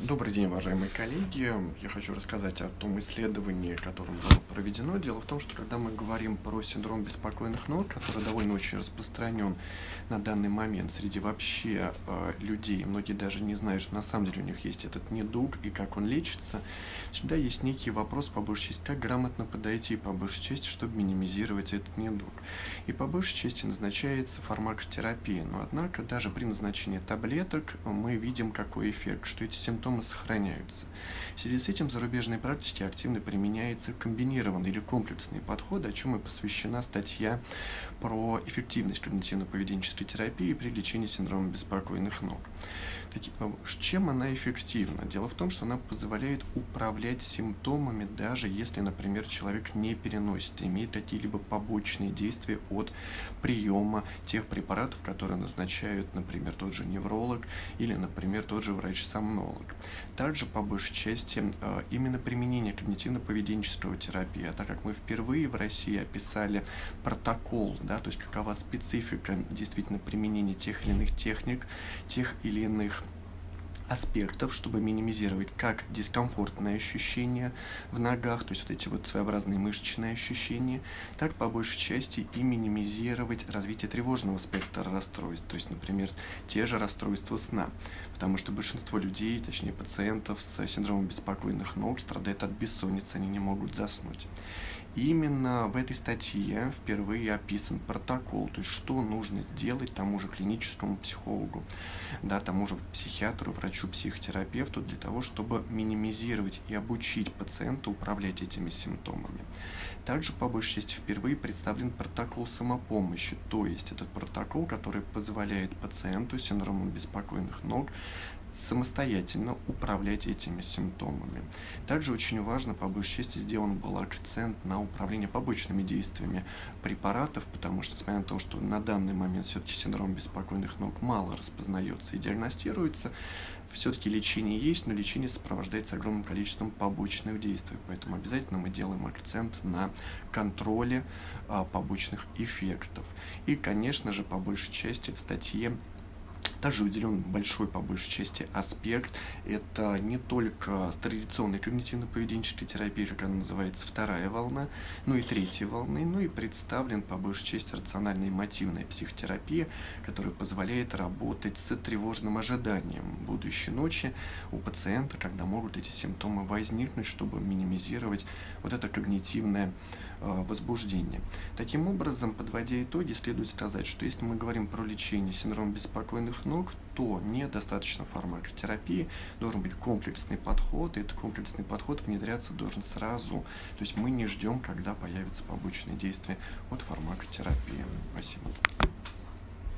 Добрый день, уважаемые коллеги. Я хочу рассказать о том исследовании, которое было проведено. Дело в том, что когда мы говорим про синдром беспокойных ног, который довольно очень распространен на данный момент среди вообще э, людей, многие даже не знают, что на самом деле у них есть этот недуг и как он лечится, всегда есть некий вопрос, по большей части, как грамотно подойти, по большей части, чтобы минимизировать этот недуг. И по большей части назначается фармакотерапия. Но однако даже при назначении таблеток мы видим какой эффект, что эти симптомы симптомы сохраняются. В связи с этим в зарубежной практике активно применяется комбинированный или комплексный подход, о чем и посвящена статья про эффективность когнитивно-поведенческой терапии при лечении синдрома беспокойных ног. Чем она эффективна? Дело в том, что она позволяет управлять симптомами, даже если, например, человек не переносит, имеет какие-либо побочные действия от приема тех препаратов, которые назначают, например, тот же невролог или, например, тот же врач-сомнолог. Также, по большей части, э, именно применение когнитивно-поведенческого терапии, а так как мы впервые в России описали протокол, да, то есть какова специфика действительно применения тех или иных техник, тех или иных аспектов, чтобы минимизировать как дискомфортные ощущения в ногах, то есть вот эти вот своеобразные мышечные ощущения, так по большей части и минимизировать развитие тревожного спектра расстройств, то есть, например, те же расстройства сна, потому что большинство людей, точнее пациентов с синдромом беспокойных ног страдают от бессонницы, они не могут заснуть. Именно в этой статье впервые описан протокол, то есть что нужно сделать тому же клиническому психологу, да, тому же психиатру, врачу, психотерапевту для того, чтобы минимизировать и обучить пациента управлять этими симптомами. Также, по большей части, впервые представлен протокол самопомощи, то есть этот протокол, который позволяет пациенту с синдромом беспокойных ног самостоятельно управлять этими симптомами. Также очень важно, по большей части, сделан был акцент на управление побочными действиями препаратов, потому что, несмотря на то, что на данный момент все-таки синдром беспокойных ног мало распознается и диагностируется, все-таки лечение есть, но лечение сопровождается огромным количеством побочных действий, поэтому обязательно мы делаем акцент на контроле а, побочных эффектов. И, конечно же, по большей части в статье также уделен большой, по большей части, аспект. Это не только традиционной когнитивно-поведенческой терапии, как она называется, вторая волна, но и третья волны, ну и представлен, по большей части, рациональная и мотивная психотерапия, которая позволяет работать с тревожным ожиданием будущей ночи у пациента, когда могут эти симптомы возникнуть, чтобы минимизировать вот это когнитивное э, возбуждение. Таким образом, подводя итоги, следует сказать, что если мы говорим про лечение синдрома беспокойных но кто недостаточно фармакотерапии, должен быть комплексный подход, и этот комплексный подход внедряться должен сразу. То есть мы не ждем, когда появятся побочные действия от фармакотерапии. Спасибо.